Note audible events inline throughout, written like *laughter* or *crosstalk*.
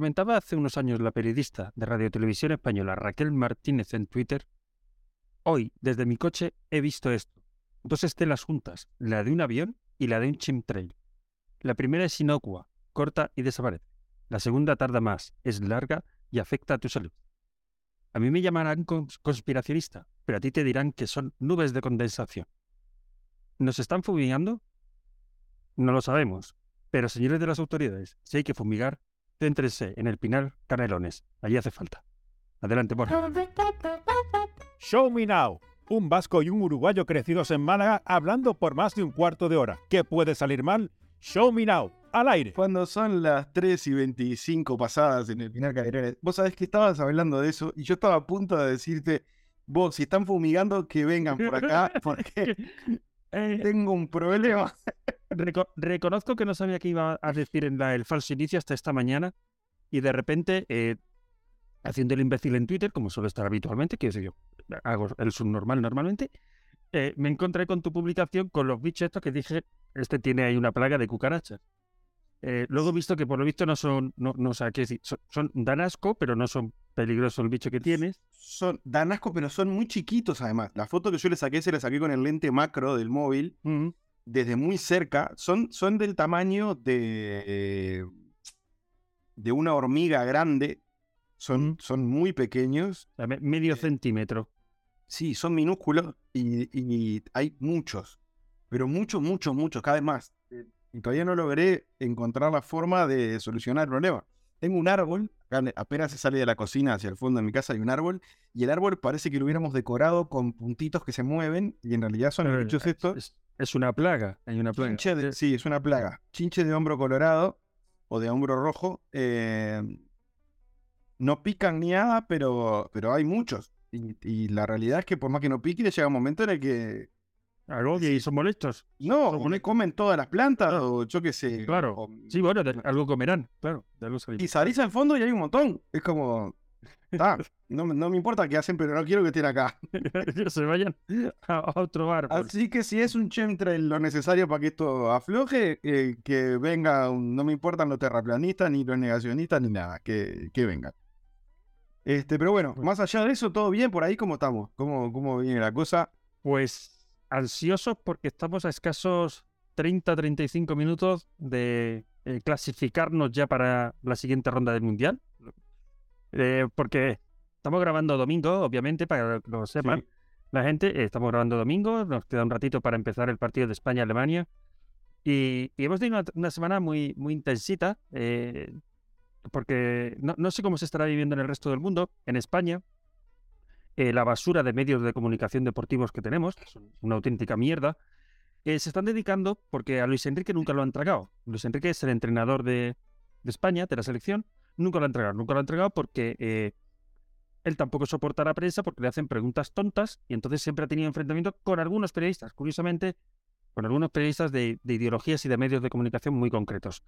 Comentaba hace unos años la periodista de Radio Televisión Española Raquel Martínez en Twitter. Hoy, desde mi coche, he visto esto. Dos estelas juntas, la de un avión y la de un chimtrail. La primera es inocua, corta y desaparece. La segunda tarda más, es larga y afecta a tu salud. A mí me llamarán conspiracionista, pero a ti te dirán que son nubes de condensación. ¿Nos están fumigando? No lo sabemos, pero señores de las autoridades, si hay que fumigar, céntrense en el Pinar Canelones. Allí hace falta. Adelante, Borja. Show Me Now. Un vasco y un uruguayo crecidos en Málaga hablando por más de un cuarto de hora. ¿Qué puede salir mal? Show Me Now. Al aire. Cuando son las 3 y 25 pasadas en el Pinar Canelones, vos sabés que estabas hablando de eso y yo estaba a punto de decirte, vos, si están fumigando, que vengan por acá *laughs* porque tengo un problema. *laughs* reco- reconozco que no sabía que iba a decir en la- el falso inicio hasta esta mañana y de repente, eh, haciendo el imbécil en Twitter, como suelo estar habitualmente, que yo hago el subnormal normalmente, eh, me encontré con tu publicación con los bichos estos que dije, este tiene ahí una plaga de cucarachas. Eh, luego he visto que por lo visto no son, no, no sé qué decir, son, son dan asco, pero no son peligrosos el bicho que tienes. Son, dan asco, pero son muy chiquitos además. La foto que yo le saqué se la saqué con el lente macro del móvil, desde muy cerca. Son, son del tamaño de, eh, de una hormiga grande. Son, son muy pequeños. Medio centímetro. Sí, son minúsculos y, y hay muchos, pero muchos, muchos, muchos, cada vez más. Eh, Y todavía no logré encontrar la forma de solucionar el problema. Tengo un árbol, apenas se sale de la cocina hacia el fondo de mi casa hay un árbol, y el árbol parece que lo hubiéramos decorado con puntitos que se mueven, y en realidad son bichos es- estos. Es, es una plaga, hay una plaga. Chinche de- sí, es una plaga. Chinche de hombro colorado o de hombro rojo. eh, no pican ni nada, pero, pero hay muchos. Y, y la realidad es que por más que no piquen, llega un momento en el que Algo y son molestos. no, o comen todas las plantas, o yo qué sé. Claro. o- Sí, bueno, de- algo comerán, claro. De algo y salís al fondo y hay un montón. Es como. Está, *laughs* no, me- no me importa qué hacen, pero no quiero que estén acá. *laughs* que se vayan a, otro árbol. Así que si es un chemtrail lo necesario para que esto afloje, eh, que venga, un- no me importan los terraplanistas, ni los negacionistas, ni nada, que, que vengan. Este, pero bueno, Bueno. más allá de eso, todo bien por ahí, ¿cómo estamos? ¿Cómo, cómo viene la cosa? Pues ansiosos porque estamos a escasos 30-35 minutos de eh, clasificarnos ya para la siguiente ronda del Mundial. Eh, porque estamos grabando domingo, obviamente, para que lo sepan. Sí. La gente, eh, estamos grabando domingo, nos queda un ratito para empezar el partido de España-Alemania. Y, y hemos tenido una, una semana muy, muy intensita, eh, porque no, no sé cómo se estará viviendo en el resto del mundo. En España, eh, la basura de medios de comunicación deportivos que tenemos, que son una auténtica mierda, eh, se están dedicando, porque a Luis Enrique nunca lo han tragado. Luis Enrique es el entrenador de, España, de la selección, nunca lo han tragado. Nunca lo han tragado porque eh, él tampoco soporta la prensa porque le hacen preguntas tontas y entonces siempre ha tenido enfrentamiento con algunos periodistas, curiosamente, con algunos periodistas de, de ideologías y de medios de comunicación muy concretos.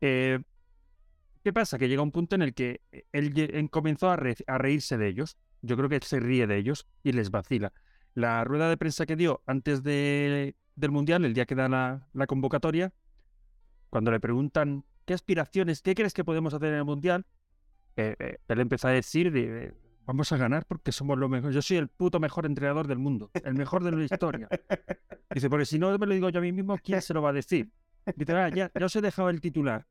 ¿Qué pasa? Que llega un punto en el que él comenzó a reírse de ellos. Yo creo que se ríe de ellos y les vacila. La rueda de prensa que dio antes de- del Mundial, el día que da la, la convocatoria, cuando le preguntan qué aspiraciones, qué crees que podemos hacer en el Mundial, eh, eh, él empezó a decir, de, eh, vamos a ganar porque somos los mejores. Yo soy el puto mejor entrenador del mundo, el mejor de la historia. Dice, porque si no me lo digo yo a mí mismo, ¿quién se lo va a decir? Dice, ah, ya, ya os he dejado el titular.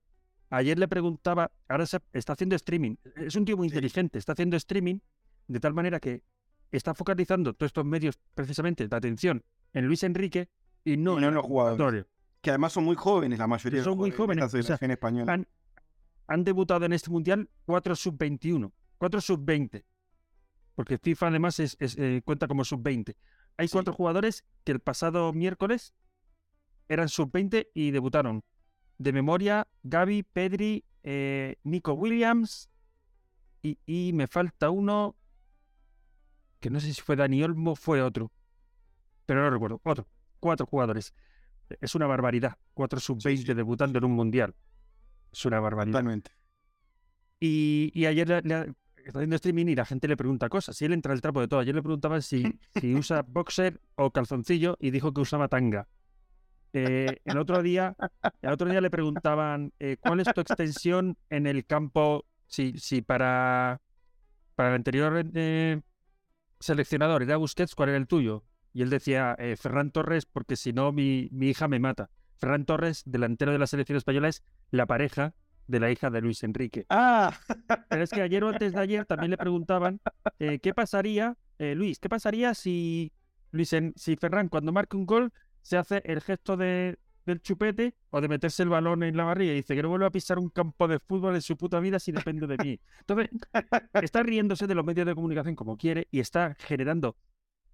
Ayer le preguntaba, ahora está haciendo streaming. Es un tío muy inteligente, está haciendo streaming de tal manera que está focalizando todos estos medios precisamente de atención en Luis Enrique y no, Y no en los jugadores. Que además son muy jóvenes la mayoría. de Son los muy de jóvenes, o sea, española. Han, han debutado en este mundial 4 sub-21, 4 sub-20. Porque FIFA además es, es, eh, cuenta como sub-20. Hay Sí. cuatro jugadores que el pasado miércoles eran sub-20 y debutaron. De memoria, Gaby, Pedri, eh, Nico Williams y, y me falta uno que no sé si fue Dani Olmo o fue otro, pero no recuerdo. Otro, cuatro jugadores. Es una barbaridad. Cuatro sub-20 debutando en un mundial. Es una barbaridad. Totalmente. Y, y ayer está haciendo streaming y la gente le pregunta cosas. Y él entra al trapo de todo. Ayer le preguntaban si, *laughs* si usa boxer o calzoncillo y dijo que usaba tanga. Eh, el otro día, el otro día le preguntaban eh, cuál es tu extensión en el campo. Si, si para, para el anterior eh, seleccionador era Busquets, ¿cuál era el tuyo? Y él decía eh, Ferran Torres, porque si no mi, mi hija me mata. Ferran Torres, delantero de la selección española, es la pareja de la hija de Luis Enrique. Ah, Pero es que ayer o antes de ayer también le preguntaban eh, qué pasaría, eh, Luis, qué pasaría si Luis En- si Ferran cuando marque un gol se hace el gesto de, del chupete o de meterse el balón en la barriga y dice que no vuelve a pisar un campo de fútbol en su puta vida si depende de mí. Entonces, está riéndose de los medios de comunicación como quiere y está generando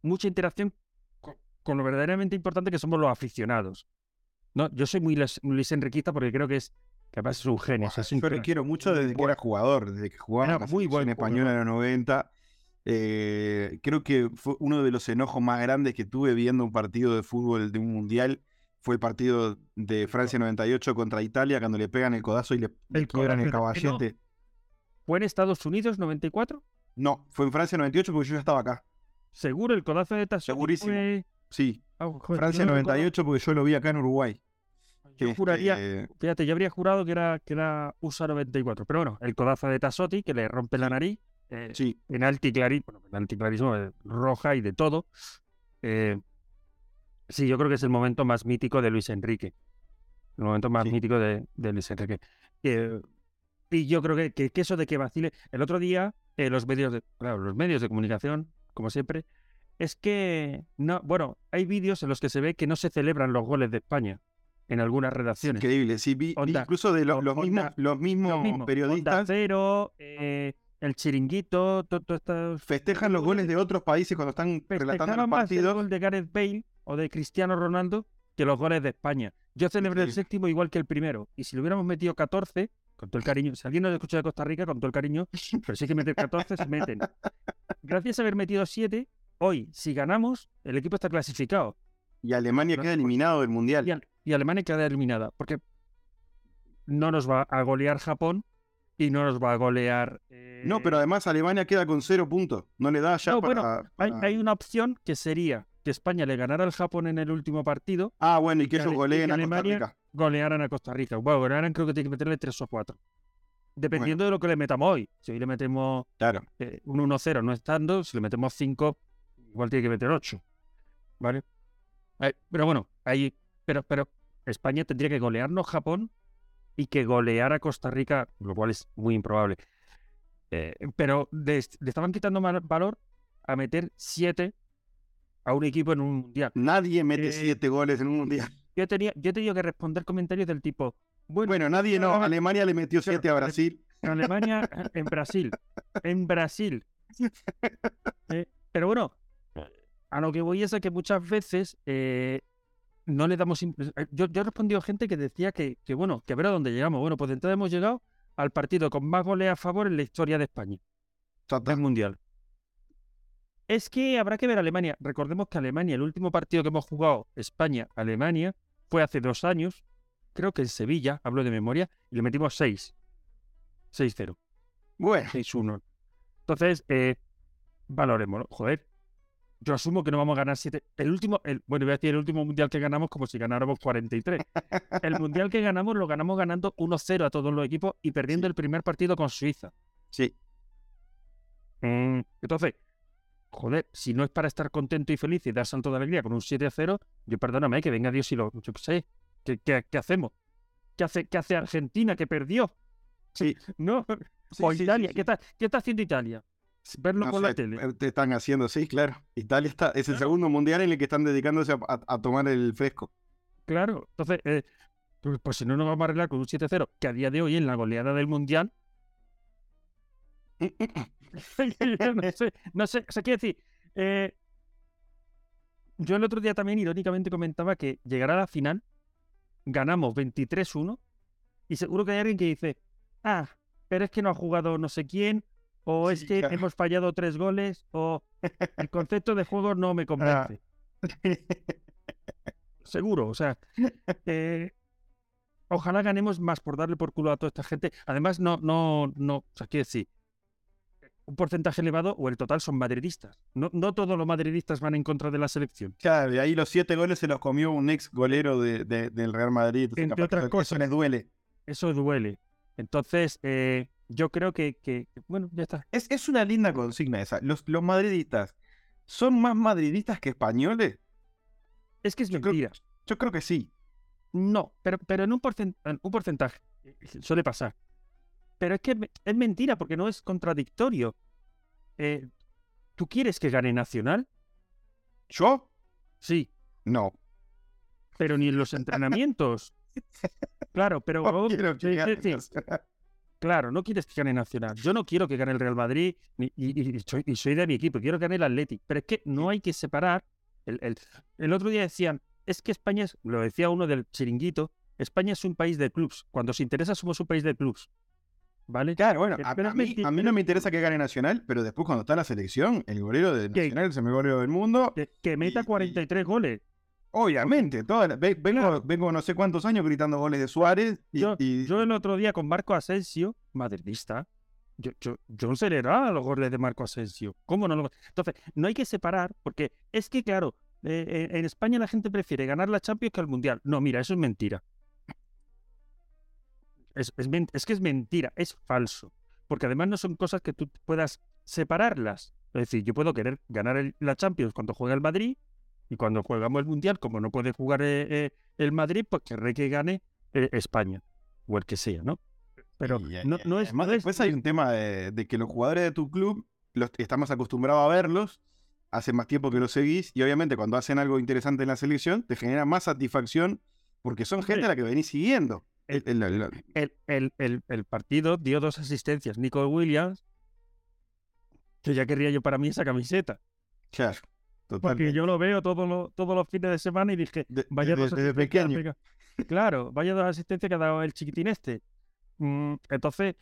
mucha interacción co- con, lo verdaderamente importante que somos los aficionados. No, yo soy muy Luis, Luis Enriquista porque creo que es que además es un genio. o sea, es un yo le crack. quiero mucho desde que era jugador, desde que jugaba Era en muy buen selección española en los 90. Eh, creo que fue uno de los enojos más grandes que tuve viendo un partido de fútbol de un mundial. Fue el partido de Francia 98 contra Italia, cuando le pegan el codazo y le, El quiebran el caballete. ¿Fue en Estados Unidos 94? No, fue en Francia 98 porque yo ya estaba acá. Seguro, el codazo de Tassotti Segurísimo. fue- Sí, Ah, joder, Francia yo no recuerdo. 98 porque yo lo vi acá en Uruguay. Yo juraría, Este, fíjate, yo habría jurado que era, que era USA 94. Pero bueno, el codazo de Tassotti, que le rompe la nariz. Eh, sí, penalti clarísimo, bueno, penalti clarísimo, eh, roja y de todo. Eh, sí, yo creo que es el momento más mítico de Luis Enrique. El momento más Sí. mítico de, de Luis Enrique. Eh, y yo creo que, que, que eso de que vacile. El otro día, eh, los medios de, claro, los medios de comunicación, como siempre, es que no, bueno, hay vídeos en los que se ve que no se celebran los goles de España en algunas redacciones. increíble. Sí, vi, incluso de lo- o- los, mismos, los mismos mismo, Onda periodistas Cero, eh, el chiringuito, todo, todo esto- festejan los goles de otros países cuando están relatando los más el gol de Gareth Bale o de Cristiano Ronaldo que los goles de España. Yo celebré el séptimo igual que el primero. Y si le hubiéramos metido 14, con todo el cariño, si alguien nos escucha de Costa Rica, con todo el cariño, pero si hay que meter 14, se meten. *laughs* Gracias a haber metido 7, hoy, si ganamos, el equipo está clasificado. Y Alemania No, queda eliminado del Mundial. Y, Al- y Alemania queda eliminada. Porque no nos va a golear Japón y no nos va a golear. No, pero eh, además Alemania queda con cero puntos. No le da ya No, para, bueno, hay una opción que sería que España le ganara al Japón en el último partido, Ah, bueno, y que que ellos goleen que a Costa Rica. golearan a Costa Rica. Bueno, golearan creo que tiene que meterle tres o cuatro. Dependiendo de lo que le metamos hoy. Si hoy le metemos Claro. eh, un 1-0 no estando, si le metemos 5, igual tiene que meter 8. ¿Vale? Eh, pero bueno, ahí. Pero, pero España tendría que golearnos Japón y que goleara a Costa Rica, lo cual es muy improbable. Eh, pero le, est- le estaban quitando valor a meter 7 a un equipo en un mundial. Nadie mete Eh, siete goles en un Mundial. *laughs* Yo, tenía, yo he tenido que responder comentarios del tipo, bueno, Bueno, nadie no. *laughs* Alemania le metió siete a Brasil. en Alemania, en Brasil, en Brasil. *laughs* Eh, pero bueno, a lo que voy es a que muchas veces eh, no le damos... eh, Yo, yo he respondido a gente que decía que, que, bueno, que a ver a dónde llegamos. Bueno, pues de entrada hemos llegado al partido con más goles a favor en la historia de España, del Mundial. Es que habrá que ver Alemania. Recordemos que Alemania, el último partido que hemos jugado, España-Alemania, fue hace dos años, creo que en Sevilla, hablo de memoria, y le metimos 6. 6-0. Bueno, 6-1. Entonces, eh, valoremos, joder. Yo asumo que no vamos a ganar 7. El último, el, bueno, voy a decir el último mundial que ganamos como si ganáramos 43. El mundial que ganamos lo ganamos ganando 1-0 a todos los equipos y perdiendo Sí. el primer partido con Suiza. sí. Mm, Entonces, joder, si no es para estar contento y feliz y dar salto de alegría con un 7-0, yo perdóname, que venga Dios y lo, yo qué sé, ¿qué, qué, qué hacemos? ¿Qué hace, ¿Qué hace Argentina que perdió? Sí. *laughs* ¿No? Sí, o sí, Italia, sí. ¿Qué, está, ¿qué está haciendo Italia? Verlo No sé, la tele. eh, Te están haciendo, sí, claro. Italia está, es el Claro. segundo mundial en el que están dedicándose a, a- a tomar el fresco. Claro, entonces, eh, pues, pues si no nos vamos a arreglar con un 7-0, que a día de hoy en la goleada del Mundial, *clears throat* *laughs* no sé, no sé, o sea, quiero decir, eh, yo el otro día también irónicamente comentaba que llegará la final, ganamos 23-1, y seguro que hay alguien que dice, ah, pero es que no ha jugado no sé quién, o es que claro. hemos fallado tres goles, o el concepto de juego no me convence. Seguro, o sea, eh, ojalá ganemos más por darle por culo a toda esta gente. Además, no, no, no, o sea, quiero decir, un porcentaje elevado o el total son madridistas. No, no todos los madridistas van en contra de la selección. Claro, y ahí los siete goles se los comió un ex golero de, de- del Real Madrid. entonces Entre otras eso- cosas. Eso les duele. Eso duele. Entonces, eh, yo creo que, bueno, ya está. Es, es una linda consigna esa. Los, los madridistas son más madridistas que españoles. Es que es Yo creo- mentira. Yo creo que sí. No, pero, pero en un, porcen- en un porcentaje. eh, Suele pasar. Pero es que es mentira porque no es contradictorio. Eh, ¿Tú quieres que gane Nacional? ¿Yo? Sí, No. pero ni en los entrenamientos. *laughs* Claro, pero No quiero que sí, sí, gane sí, Nacional. claro, no quieres que gane Nacional. Yo no quiero que gane el Real Madrid y, y- y soy, y soy de mi equipo, quiero que gane el Athletic. Pero es que no hay que separar. El, el- el otro día decían, es que España es, lo decía uno del chiringuito, España es un país de clubs. Cuando os interesa somos un país de clubs. ¿Vale? Claro, bueno, a, a mí, a no me interesa que gane Nacional, pero después cuando está la selección, el golero de Nacional es el mejor golero del mundo. Que, que meta y- y- 43 goles. Obviamente, toda la- ve- vengo, Claro. vengo no sé cuántos años gritando goles de Suárez y, Yo, y- yo el otro día con Marco Asensio, madridista, yo, yo, yo celebraba los goles de Marco Asensio. ¿Cómo no lo... Entonces, no hay que separar, porque es que, claro, eh, eh, en España la gente prefiere ganar la Champions que el Mundial. No, mira, eso es mentira. Es, es, que es mentira, es falso. Porque además no son cosas que tú puedas separarlas. Es decir, yo puedo querer ganar el- la Champions cuando juega el Madrid y cuando jugamos el Mundial, como no puede jugar eh, eh, el Madrid, pues querré que gane eh, España o el que sea, ¿no? Pero y, no, no es... además no es- después hay un tema de, de que los jugadores de tu club los, estamos acostumbrados a verlos, hace más tiempo que los seguís y obviamente cuando hacen algo interesante en la selección te genera más satisfacción porque son gente a la que venís siguiendo. El- El- el- partido dio dos asistencias. Nico Williams, que ya querría yo para mí esa camiseta. claro, Porque yo lo veo todos los, todos los fines de semana y dije, De- vaya dos desde pequeño. Claro, vaya dos asistencias que ha dado el chiquitín este. Mm, entonces,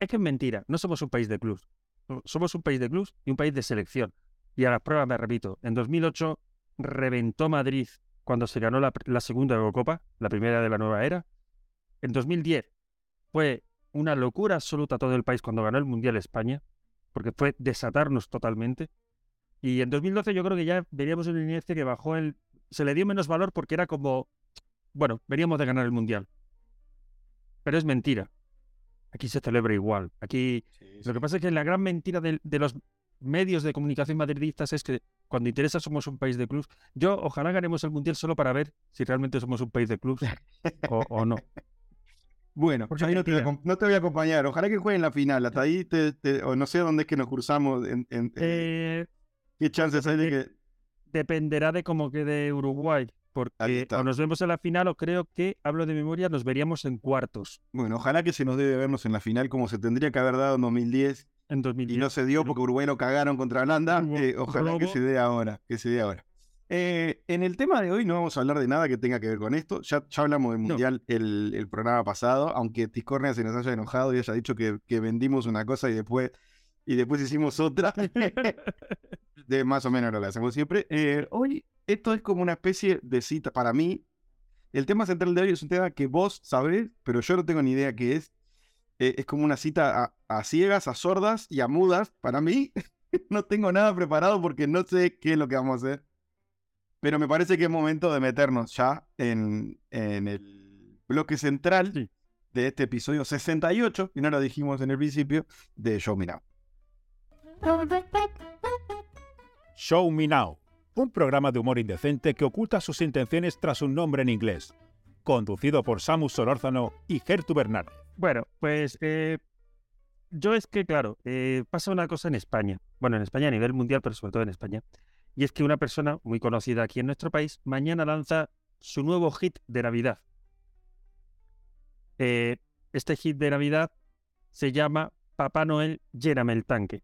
es que es mentira. No somos un país de clubs. So- Somos un país de clubs y un país de selección. Y a las pruebas me repito. En 2008 reventó Madrid cuando se ganó la segunda Eurocopa, la primera de la nueva era. En 2010 fue una locura absoluta todo el país cuando ganó el Mundial España, porque fue desatarnos totalmente. Y en 2012 yo creo que ya veríamos una inercia que bajó el... Se le dio menos valor porque era como, bueno, veníamos de ganar el Mundial. Pero es mentira. Aquí se celebra igual. Aquí lo que pasa es que la gran mentira de, los medios de comunicación madridistas es que cuando interesa somos un país de clubs. Yo ojalá ganemos el Mundial solo para ver si realmente somos un país de clubs *laughs* o, o no. Bueno, Porque ahí no te, voy a, mentira. acom- no te voy a acompañar. Ojalá que jueguen la final. Hasta ahí te, te- o no sé dónde es que nos cruzamos. En, en- Eh, ¿Qué chances hay de que.? dependerá de cómo quede Uruguay. Ahí Porque o nos vemos en la final o creo que, hablo de memoria, nos veríamos en cuartos Bueno, ojalá que se nos debe vernos en la final como se tendría que haber dado en 2010 en y 2010. no se dio porque Uruguay lo cagaron contra Holanda. Eh, ojalá que se dé ahora. Que se dé ahora. Eh, en el tema de hoy no vamos a hablar de nada que tenga que ver con esto. Ya, ya hablamos del No. Mundial el, el programa pasado, aunque Tiscornia se nos haya enojado y haya dicho que, que vendimos una cosa y después, y después hicimos otra. *laughs* de más o menos lo que hacemos siempre. Eh, hoy esto es como una especie de cita para mí. El tema central de hoy es un tema que vos sabés, pero yo no tengo ni idea qué es. Eh, es como una cita a, a ciegas, a sordas y a mudas. Para mí, *laughs* no tengo nada preparado porque no sé qué es lo que vamos a hacer. Pero me parece que es momento de meternos ya en, en el bloque central Sí. de este episodio 68, y no lo dijimos en el principio, de Show Me Now. Show Me Now, un programa de humor indecente que oculta sus intenciones tras un nombre en inglés. Conducido por Samus Solórzano y Gertu Bernard. Bueno, pues eh, yo es que, claro, eh, pasa una cosa en España. Bueno, en España a nivel mundial, pero sobre todo en España. Y es que una persona muy conocida aquí en nuestro país mañana lanza su nuevo hit de Navidad. Eh, este hit de Navidad se llama Papá Noel, lléname el tanque.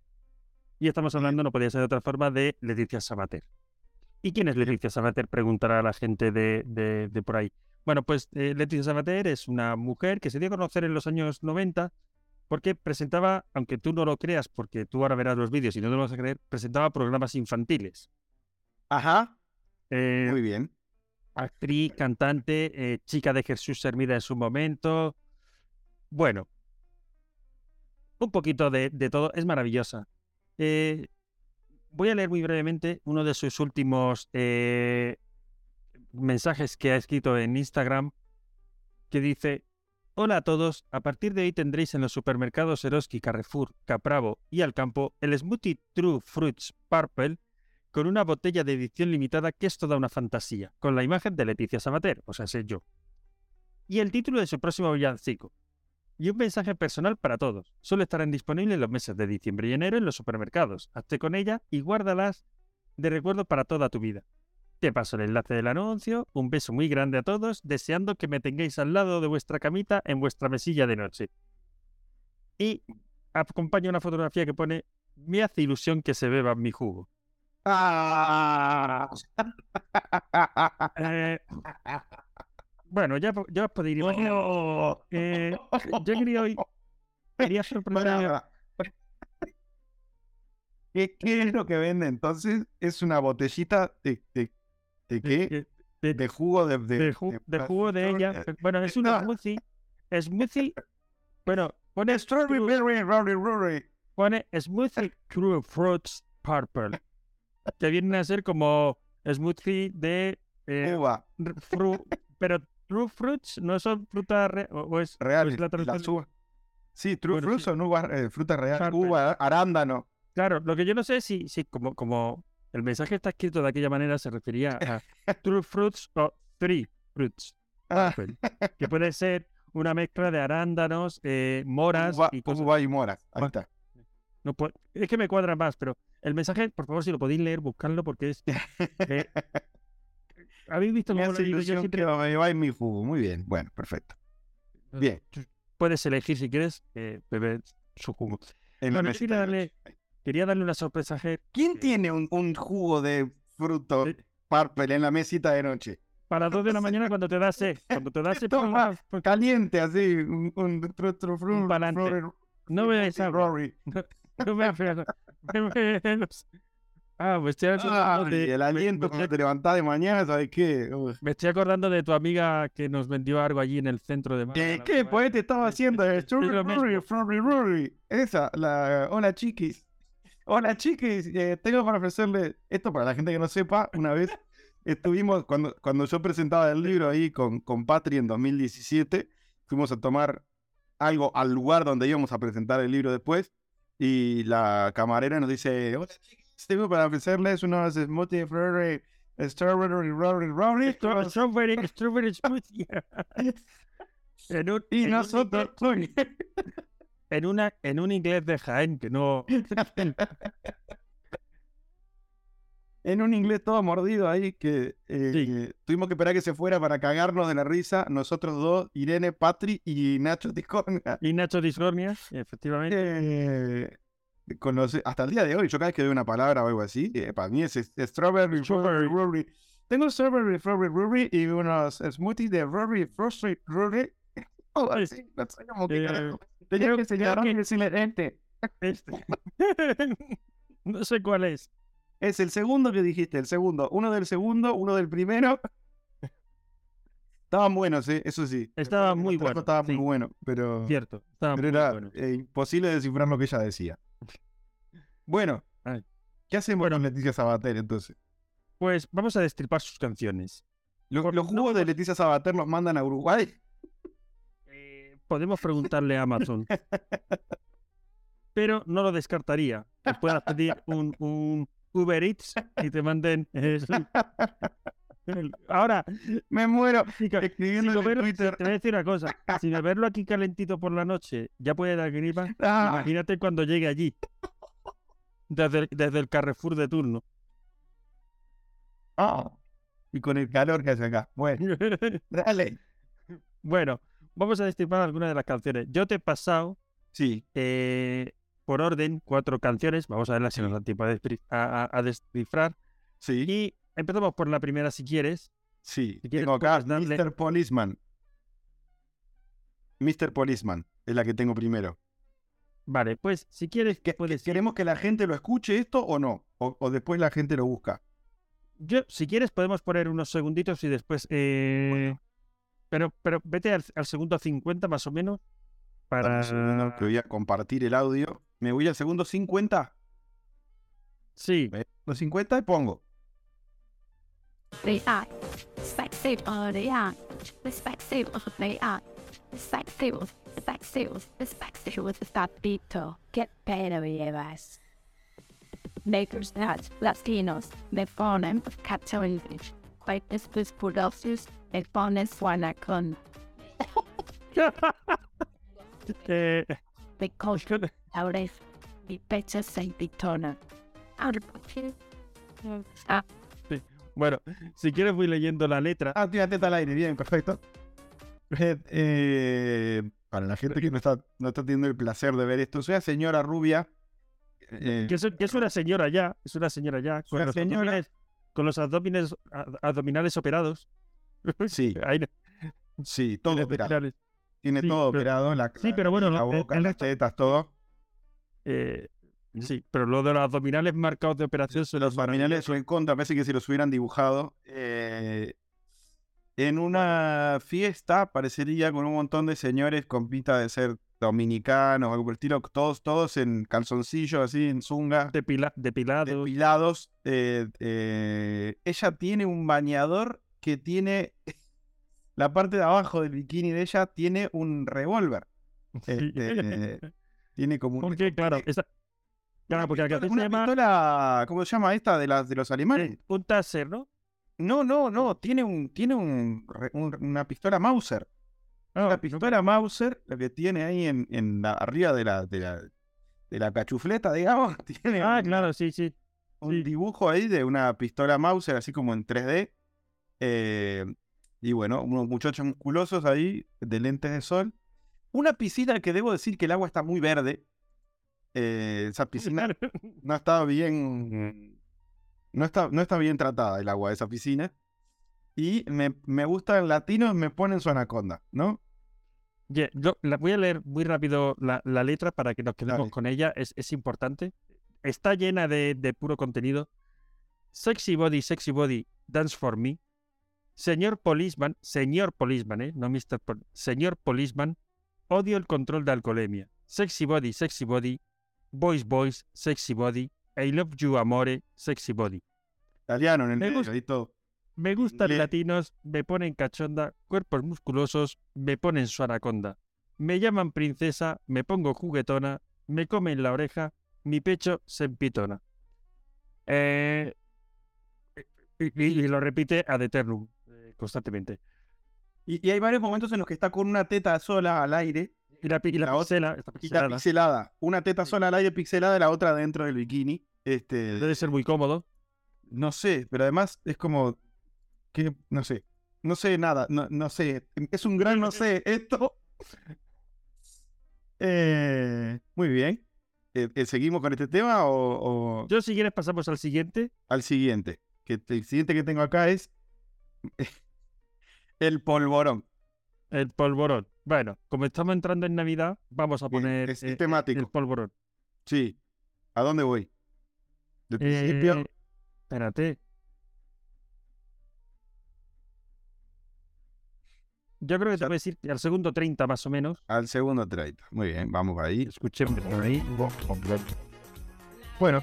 Y estamos hablando, no podía ser de otra forma, de Leticia Sabater. ¿Y quién es Leticia Sabater? Preguntará a la gente de, de- de por ahí. Bueno, pues eh, Leticia Sabater es una mujer que se dio a conocer en los años 90 porque presentaba, aunque tú no lo creas, porque tú ahora verás los vídeos y no te lo vas a creer, presentaba programas infantiles. Ajá. Eh, Muy bien. actriz, cantante, eh, chica de Jesús Hermida en su momento. Bueno, un poquito de, de todo. Es maravillosa. Eh, voy a leer muy brevemente uno de sus últimos mensajes que ha escrito en Instagram, que dice, Hola a todos, a partir de hoy tendréis en los supermercados Eroski, Carrefour, Capravo y Alcampo el Smoothie True Fruits Purple con una botella de edición limitada que es toda una fantasía, con la imagen de Leticia Sabater, o sea, sé yo. Y el título de su próximo villancico. Y un mensaje personal para todos. Solo estarán disponibles los meses de diciembre y enero en los supermercados. Hazte con ella y guárdalas de recuerdo para toda tu vida. Te paso el enlace del anuncio, un beso muy grande a todos, deseando que me tengáis al lado de vuestra camita en vuestra mesilla de noche. Y acompaña una fotografía que pone, me hace ilusión que se beba mi jugo. Eh, *laughs* bueno, ya, ya os podéis ir imaginar. Eh, yo quería hoy, quería sorprender ¿Qué, qué es lo que vende entonces? Es una botellita de, de, de qué? de, jugo de... de, de ju- de jugo de ella. Bueno, es una No. smoothie. Smoothie. Bueno, pone, Strawberry, pone Smoothie True Fruits Purple. Que viene a ser como smoothie de eh, Uva, pero True Fruits no son frutas re- o, es, o real. es la las traducción? uvas. Sí, true Bueno, fruits sí. son uvas, eh, frutas reales. Purple. Uva, arándano. Claro, lo que yo no sé es si, si como, como el mensaje está escrito de aquella manera se refería a *laughs* True Fruits o Three Fruits Ah, que puede ser una mezcla de arándanos, eh, moras uva, y cosas. uva y moras. Ahí está. No es que me cuadra más, pero el mensaje, por favor, si lo podéis leer, buscadlo porque es... eh, ¿Habéis visto *laughs* cómo lo digo? Yo siempre- me va en mi jugo. Muy bien. Bueno, perfecto. Bien. Puedes elegir si quieres eh, beber su jugo. En la Bueno, noche. Quería darle una sorpresa a Ger. ¿Quién eh, tiene un, un jugo de fruto eh, purple en la mesita de noche? Para las 2 de la *laughs* mañana cuando te da sed. Cuando te da *laughs* sed, Toma, caliente así, un, un, fru- pa'lante. no fru- agua. Rory. No me hagas- Ah, me estoy *laughs* acordando Ay, de, el me- aliento me, te levantás de mañana, ¿sabes qué? Uf. me estoy acordando de tu amiga que nos vendió algo allí en el centro de ¿Qué, qué? Pues te estaba haciendo el Rory. Rory, Rory. Esa, la... Hola, chiquis. Hola, chiquis. eh, tengo para ofrecerle esto para la gente que no sepa. Una vez estuvimos, cuando, cuando yo presentaba el libro ahí con, con Patri en 2017, fuimos a tomar algo al lugar donde íbamos a presentar el libro después. Y la camarera nos dice: Hola, chiquis. Tengo para ofrecerles unos smoothie Rory, strawberry, Rory, Rory. Stra- Strawberry, strawberry smoothie. *laughs* Y nosotros. En una en un inglés de Jaén que no *laughs* en un inglés todo mordido ahí que eh, Sí. que tuvimos que esperar que se fuera para cagarnos de la risa, nosotros dos, Irene, Patri y Nacho Ticorna. y Nacho Discornia, efectivamente. Eh, hasta el día de hoy, yo cada vez que veo una palabra o algo así, eh, para mí es, es- strawberry, Strawberry. strawberry. Tengo strawberry, strawberry, y unos smoothies de Rory, frosted Así, no sé cómo que eh, carajo. Tenía que enseñar a que- decirle gente. Este. *laughs* no sé cuál es. Es el segundo que dijiste, el segundo. Uno del segundo, uno del primero. *laughs* Estaban buenos, ¿eh? eso sí. Estaba muy bueno, Estaba sí. muy bueno, pero, Cierto. Estaba pero muy era bueno. eh, imposible descifrar lo que ella decía. *laughs* Bueno, Ay. ¿qué hacemos Bueno. con Leticia Sabater entonces? Pues vamos a destripar sus canciones. ¿Los, no, jugos de Leticia Sabater los mandan a Uruguay? Podemos preguntarle a Amazon. Pero no lo descartaría. Que puedas pedir un, un Uber Eats y te manden. el- el- Ahora, Me muero si ca- si escribiendo en Twitter. te voy a decir una cosa. Si beberlo aquí calentito por la noche ya puede dar gripa, Ah, imagínate cuando llegue allí. Desde el, desde el Carrefour de turno. ah. Y con el calor que hace acá. Bueno, *laughs* dale. bueno, vamos a destripar algunas de las canciones. Yo te he pasado Sí, eh, por orden cuatro canciones. Vamos a verlas si nos da tiempo a, a- a- descifrar. sí, Y empezamos por la primera si quieres. sí. si quieres, Tengo acá darle- Mr. Policeman. Mr. Policeman es la que tengo primero. Vale, pues si quieres, ¿Que- puedes. ¿Queremos que la gente lo escuche esto o no? O, o después la gente lo busca. Yo, si quieres, podemos poner unos segunditos y después. eh, Pero, pero vete al, al segundo 50 más o menos. Para. un segundo que voy a compartir el audio. Me voy al segundo 50. Sí, Los 50 y pongo. Of that Latinos found them Catholic quite this this producers they found this one I con Eh, they culture how they be better say Victoria out of Ah, bueno, si quieres, voy leyendo la letra. Ah, tira teta al aire, bien, perfecto. Eh, eh, para la gente que no está, no está teniendo el placer de ver esto, soy la señora rubia. eh, Que es, que es una señora ya, es una señora ya, con Una señora. Con los abdominales, operados. *laughs* Sí. Ahí sí, *laughs* todo los operado. Tiene sí, todo pero- operado, la, sí, la- pero bueno, la el- boca, el las tetas, todo. Eh, sí, pero lo de los abdominales marcados de operación son Los abdominales son en contra, parece que si los hubieran dibujado. eh, en una fiesta parecería con un montón de señores con pinta de ser dominicanos o algo por el estilo, todos, todos en calzoncillos, así, en zunga. depila- depilados. depilados. eh, eh, ella tiene un bañador que tiene. *laughs* La parte de abajo del bikini de ella tiene un revólver. *laughs* Sí. Este, tiene como un. Porque, claro, *laughs* esa- claro, una porque acá pistola- se una llama pistola, ¿Cómo se llama esta de, las, de los alemanes? eh, un taser, ¿no? No, no, no. Tiene un, tiene un- una pistola Mauser. Ah, Una no, pistola Mauser, lo que tiene ahí en, en la, arriba de la, de la, de la cachufleta, digamos. *laughs* Tiene Ah, una- claro, sí, sí. un Sí. dibujo ahí de una pistola Mauser, así como en 3D. eh, y bueno, unos muchachos musculosos ahí, de lentes de sol. Una piscina que debo decir que el agua está muy verde. eh, esa *laughs* piscina no está bien. No está, no está bien tratada el agua de esa piscina. Y me, me gustan latinos, me ponen su anaconda, ¿no? Ye- yo la, voy a leer muy rápido la, la letra para que nos quedemos Dale. con ella. Es, es importante. Está llena de, de puro contenido. Sexy body, sexy body, dance for me. Señor policeman, señor policeman, ¿eh? No Mr. Pol- señor policeman, odio el control de alcoholemia. Sexy body, sexy body, boys, boys, sexy body. I love you, amore, sexy body. Italiano en el Me medio. Me gustan latinos, me ponen cachonda, cuerpos musculosos, me ponen su anaconda. Me llaman princesa, me pongo juguetona, me comen la oreja, mi pecho se empitona. Eh, y, y- y lo repite ad eternum, eh, constantemente. Y, y hay varios momentos en los que está con una teta sola al aire Y la, pi- y la La otra- pixela, está y la pixelada. pixelada. Una teta sola al aire pixelada y la otra dentro del bikini. Este, Debe ser muy cómodo. no sé, pero además es como que no sé. No sé nada, no, no sé. Es un gran no *laughs* sé esto. Eh, muy bien. Eh, eh, ¿Seguimos con este tema o, o Yo, si quieres, pasamos al siguiente. al siguiente? Que el siguiente que tengo acá es *laughs* el polvorón. El polvorón. Bueno, como estamos entrando en Navidad, vamos a poner es- es eh, temático. el polvorón. Sí. ¿A dónde voy? Del principio. Espérate. Yo creo que te Ya- puedes ir al segundo 30 más o menos. Al segundo 30. Muy bien, vamos por ahí. Escuchemos por ahí. Bueno.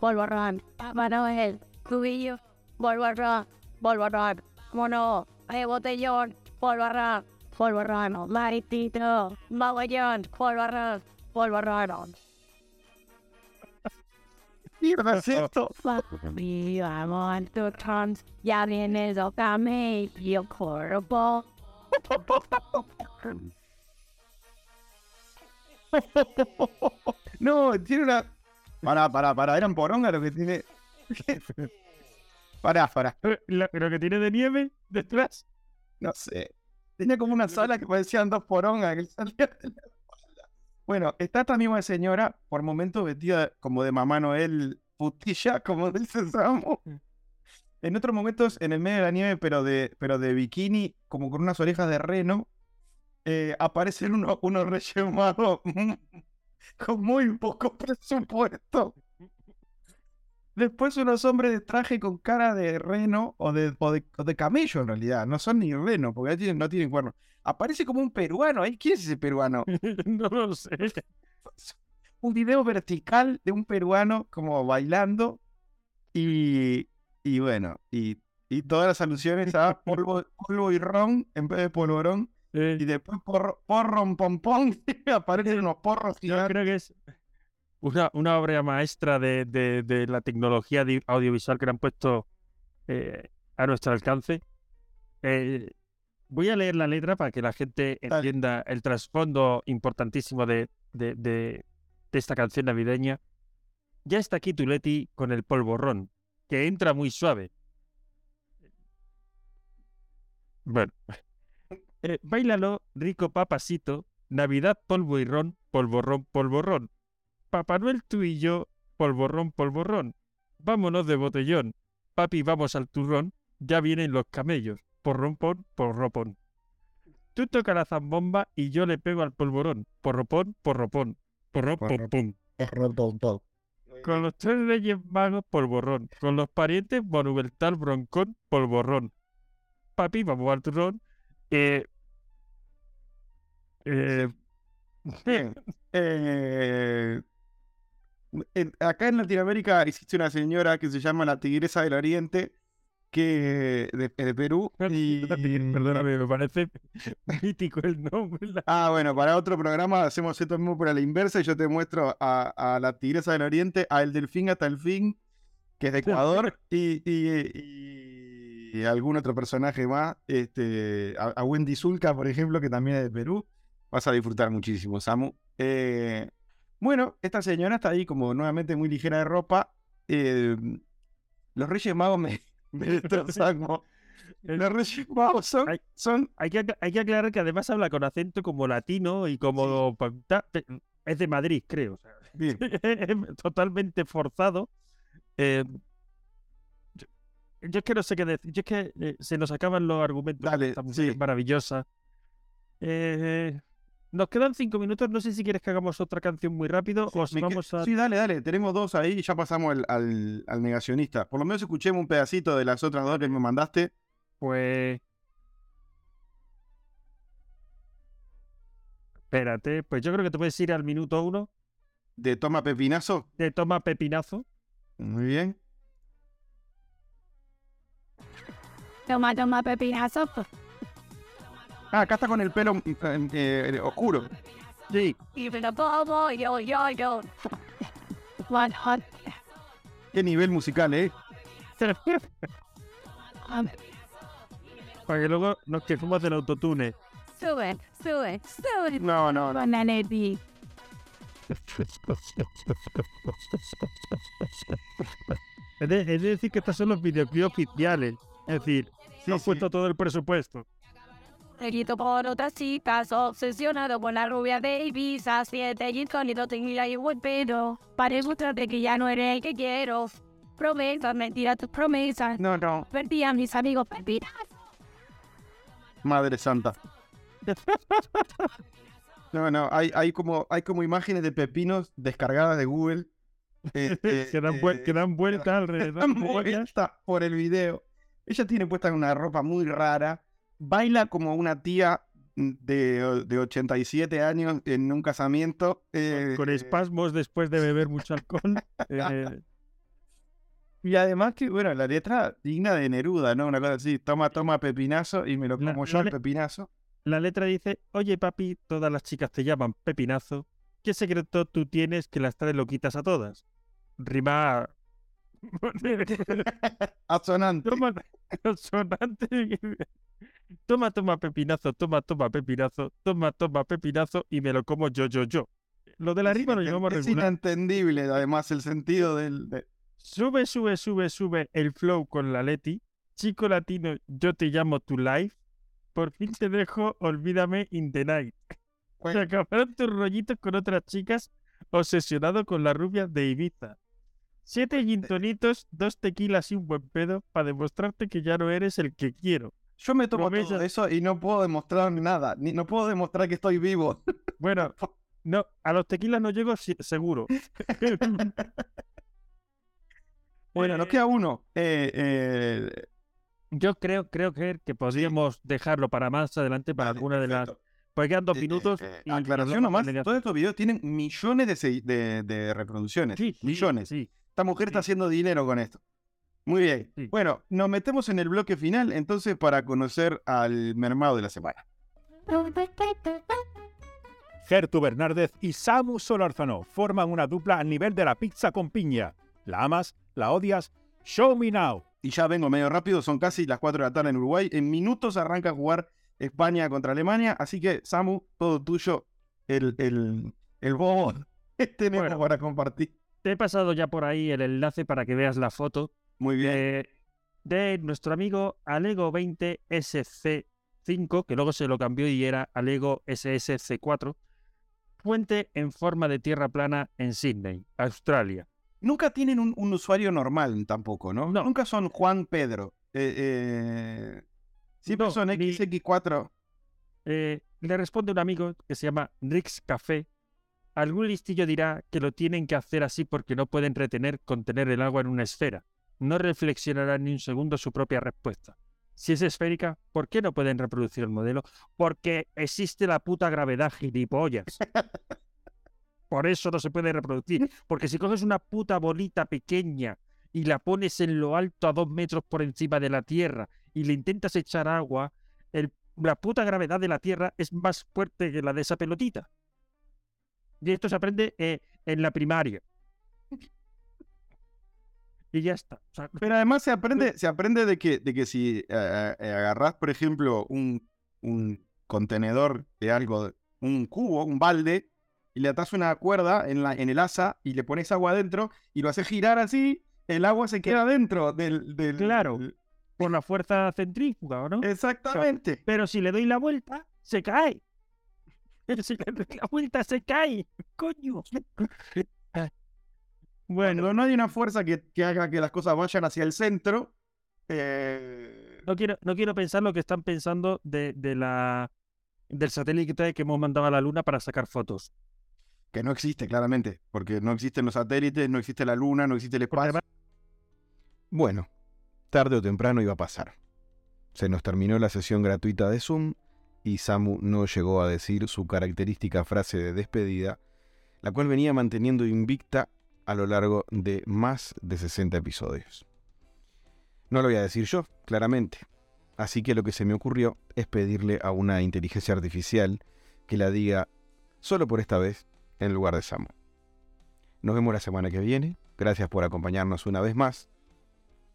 Polvarán, Papá Noel, Cubillo, Polvarán, Polvarán, Mono, eh, Botellón, Polvarán, Polvarán, Maritito, Maguayón, Polvarán, Polvarán. Mierda, es esto. Papi, vamos a trans, ya mí, yo cuerpo. *laughs* No, tiene una. Pará, pará, pará. Eran poronga lo que tiene. *laughs* pará, pará. Lo, lo que tiene de nieve detrás. No sé. Tenía como una sala que parecían dos porongas que salían de la. Bueno, está esta misma señora, por momentos vestida como de mamá Noel putilla, *laughs* como dice Samu. En otros momentos en el medio de la nieve, pero de, pero de bikini, como con unas orejas de reno. eh, aparecen unos, unos reyes *laughs* magos con muy poco presupuesto. Después unos hombres de traje con cara de reno o de, o de, o de camello en realidad. No son ni reno porque no tienen, no tienen cuernos. Aparece como un peruano ahí. ¿Quién es ese peruano? *laughs* no lo sé. *laughs* un video vertical de un peruano como bailando y, y bueno, y, y todas las alusiones a polvo, *laughs* polvo y ron en vez de polvorón. Eh, Y después porro, porron pompón aparecen unos porros yo gigantes. creo que es una, una obra maestra de, de- de la tecnología di- audiovisual que le han puesto eh, a nuestro alcance. Eh, voy a leer la letra para que la gente entienda el trasfondo importantísimo de, de- de- de esta canción navideña. Ya está aquí Tuleti con el polvorrón, que entra muy suave. Bueno. *laughs* Eh, bailalo, rico papasito, Navidad, polvo y ron, polvorrón, polvorrón. Papá Noel, tú y yo, polvorrón, polvorrón. Vámonos de botellón. Papi, vamos al turrón, ya vienen los camellos. Porrompón, porropón. Tú toca la zambomba y yo le pego al polvorón. Porropón, porropón. Porropón, Con los tres reyes magos, polvorrón. Con los parientes, monumental, broncón, polvorrón. Papi, vamos al turrón. Eh, eh. *laughs* Eh, en- acá en Latinoamérica existe una señora que se llama la Tigresa del Oriente, que de, de Perú. Y... Perdóname, me parece *laughs* mítico el nombre. la- Ah, bueno, para otro programa hacemos esto mismo por la inversa y yo te muestro a, a la Tigresa del Oriente, a El Delfín hasta el fin, que es de Ecuador, *laughs* y, y- y algún otro personaje más, este, a, a Wendy Zulka, por ejemplo, que también es de Perú. Vas a disfrutar muchísimo, Samu. Eh, bueno, esta señora está ahí como nuevamente muy ligera de ropa. eh, los Reyes Magos me, *laughs* me destrozan. como- Los Reyes Magos son, Ay. son Hay que, hay que aclarar que además habla con acento como latino y como... te- Es de Madrid, creo. o sea, *laughs* bien, *laughs* totalmente forzado. Eh, yo, yo es que no sé qué decir. Yo es que eh, se nos acaban los argumentos. Dale, sí. maravillosa. Eh, nos quedan cinco minutos. No sé si quieres que hagamos otra canción muy rápido o si vamos a. Sí, dale, dale. Tenemos dos ahí y ya pasamos al, al- al negacionista. Por lo menos escuchemos un pedacito de las otras dos que me mandaste. Pues. Espérate, pues yo creo que te puedes ir al minuto uno De Toma Pepinazo. de Toma Pepinazo. Muy bien. Toma, toma, pepinazo. Ah, acá está con el pelo eh, eh, oscuro. Sí, Even a bobo, yo, yo, yo. One hot. Qué nivel musical, ¿eh? *laughs* Para que luego nos quejemos del autotune. sube, sube, sube. No, no, no. Es de, es de decir que estos son los videoclips oficiales. Es decir, Sí, no han sí. puesto todo el presupuesto. Seguido por otras chicas, obsesionado con la rubia de Ibiza, siete y insólito tenía y buen pedo. Para demostrarte que ya no eres el que quiero. Promesas, mentiras, tus promesas. No, no. Perdí a mis amigos pepinas. Madre santa. *laughs* No, no. Hay, hay, como, hay como imágenes de pepinos descargadas de Google. este, *laughs* que, dan eh, que dan vueltas *laughs* alrededor. dan vuelta por el video. Ella tiene puesta una ropa muy rara. Baila como una tía mm, de, de 87 años en un casamiento. eh, Con eh, espasmos después de beber mucho alcohol. *laughs* Eh, Y además que, bueno, la letra digna de Neruda, ¿no? Una cosa así, toma, toma pepinazo y me lo como la yo el pepinazo. la letra dice, oye papi, todas las chicas te llaman pepinazo. ¿Qué secreto tú tienes que las traes loquitas a todas? Rima... *laughs* *laughs* Asonante. toma, consonante. Toma, toma pepinazo, toma, toma pepinazo, toma, toma pepinazo y me lo como yo, yo, yo. Lo de la rima lo inenten- llevamos es regular. inentendible, además, el sentido del... de- Sube, sube, sube, sube el flow con la Leti. Chico latino, yo te llamo tu life. Por fin te dejo, olvídame in the night. *laughs* Se acabaron tus rollitos con otras chicas, obsesionado con la rubia de Ibiza. Siete gin tonitos, dos tequilas y un buen pedo para demostrarte que ya no eres el que quiero. Yo me tomo todo Promesas. eso y no puedo demostrar nada. Ni, no puedo demostrar que estoy vivo. Bueno, *laughs* no, a los tequilas no llego seguro. *laughs* Bueno, nos queda uno. Eh, eh, Yo creo, creo que, que podríamos dejarlo para más adelante para vale, alguna de las. Porque quedan dos Eh, minutos. eh, y aclaración nomás, todos estos videos tienen millones de, de, de reproducciones. Sí, millones. Sí. Esta mujer está haciendo dinero con esto. Muy bien. Sí. Bueno, nos metemos en el bloque final entonces para conocer al mermado de la semana. Gertu Bernárdez y Samu Solórzano forman una dupla al nivel de la pizza con piña. ¿La amas? ¿La odias? Show me now. Y ya vengo medio rápido, son casi las 4 de la tarde en Uruguay. En minutos arranca a jugar España contra Alemania. Así que, Samu, todo tuyo. El, el, el bobo *laughs* tenemos Bueno. para compartir. Te he pasado ya por ahí el enlace para que veas la foto Muy bien. de, de nuestro amigo Alego 20 SC5, que luego se lo cambió y era Alego SSC4. Puente en forma de tierra plana en Sydney, Australia. Nunca tienen un, un usuario normal tampoco, ¿no? No. Nunca son Juan Pedro. Eh, eh, siempre No, son ni- XX4. Eh, le responde un amigo que se llama Rix Café. Algún listillo dirá que lo tienen que hacer así porque no pueden retener contener el agua en una esfera. No reflexionará ni un segundo su propia respuesta. Si es esférica, ¿por qué no pueden reproducir el modelo? Porque existe la puta gravedad, gilipollas. Por eso no se puede reproducir. Porque si coges una puta bolita pequeña y la pones en lo alto a dos metros por encima de la Tierra y le intentas echar agua, la puta gravedad de la Tierra es más fuerte que la de esa pelotita. Y esto se aprende eh, en la primaria. Y ya está. O sea, *laughs* Pero además se aprende, se aprende de que, de que si eh, eh, agarrás, por ejemplo, un, un contenedor de algo, un cubo, un balde, y le atás una cuerda en, la, en el asa y le pones agua adentro y lo haces girar así, el agua se queda dentro del... del Claro. por la fuerza centrífuga, ¿o no? Exactamente. Pero si le doy la vuelta, se cae. *laughs* Pero si le doy la vuelta, se cae. Coño. *laughs* Bueno, no hay una fuerza que, que haga que las cosas vayan hacia el centro, eh, no quiero, no quiero pensar lo que están pensando de, de la del satélite que hemos mandado a la Luna para sacar fotos. que no existe claramente, porque no existen los satélites, no existe la luna, no existe el espacio. Bueno, tarde o temprano iba a pasar. Se nos terminó la sesión gratuita de Zoom y Samu no llegó a decir su característica frase de despedida, la cual venía manteniendo invicta a lo largo de más de 60 episodios. No lo voy a decir yo, claramente. Así que lo que se me ocurrió es pedirle a una inteligencia artificial que la diga solo por esta vez en lugar de Samu. Nos vemos la semana que viene. Gracias por acompañarnos una vez más.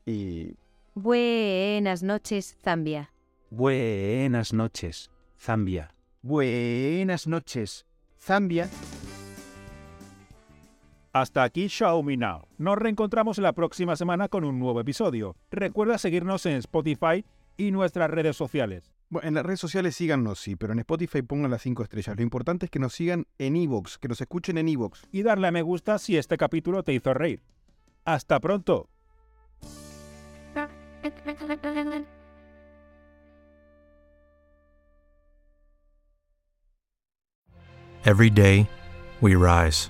Y Buenas noches, Zambia. Buenas noches, Zambia. Buenas noches, Zambia. Hasta aquí Show Me Now. Nos reencontramos la próxima semana con un nuevo episodio. Recuerda seguirnos en Spotify y nuestras redes sociales. bueno, en las redes sociales síganos, sí, pero en Spotify pongan las 5 estrellas. Lo importante es que nos sigan en Evox, que nos escuchen en Evox. Y darle a me gusta si este capítulo te hizo reír. Hasta pronto. Every day, we rise,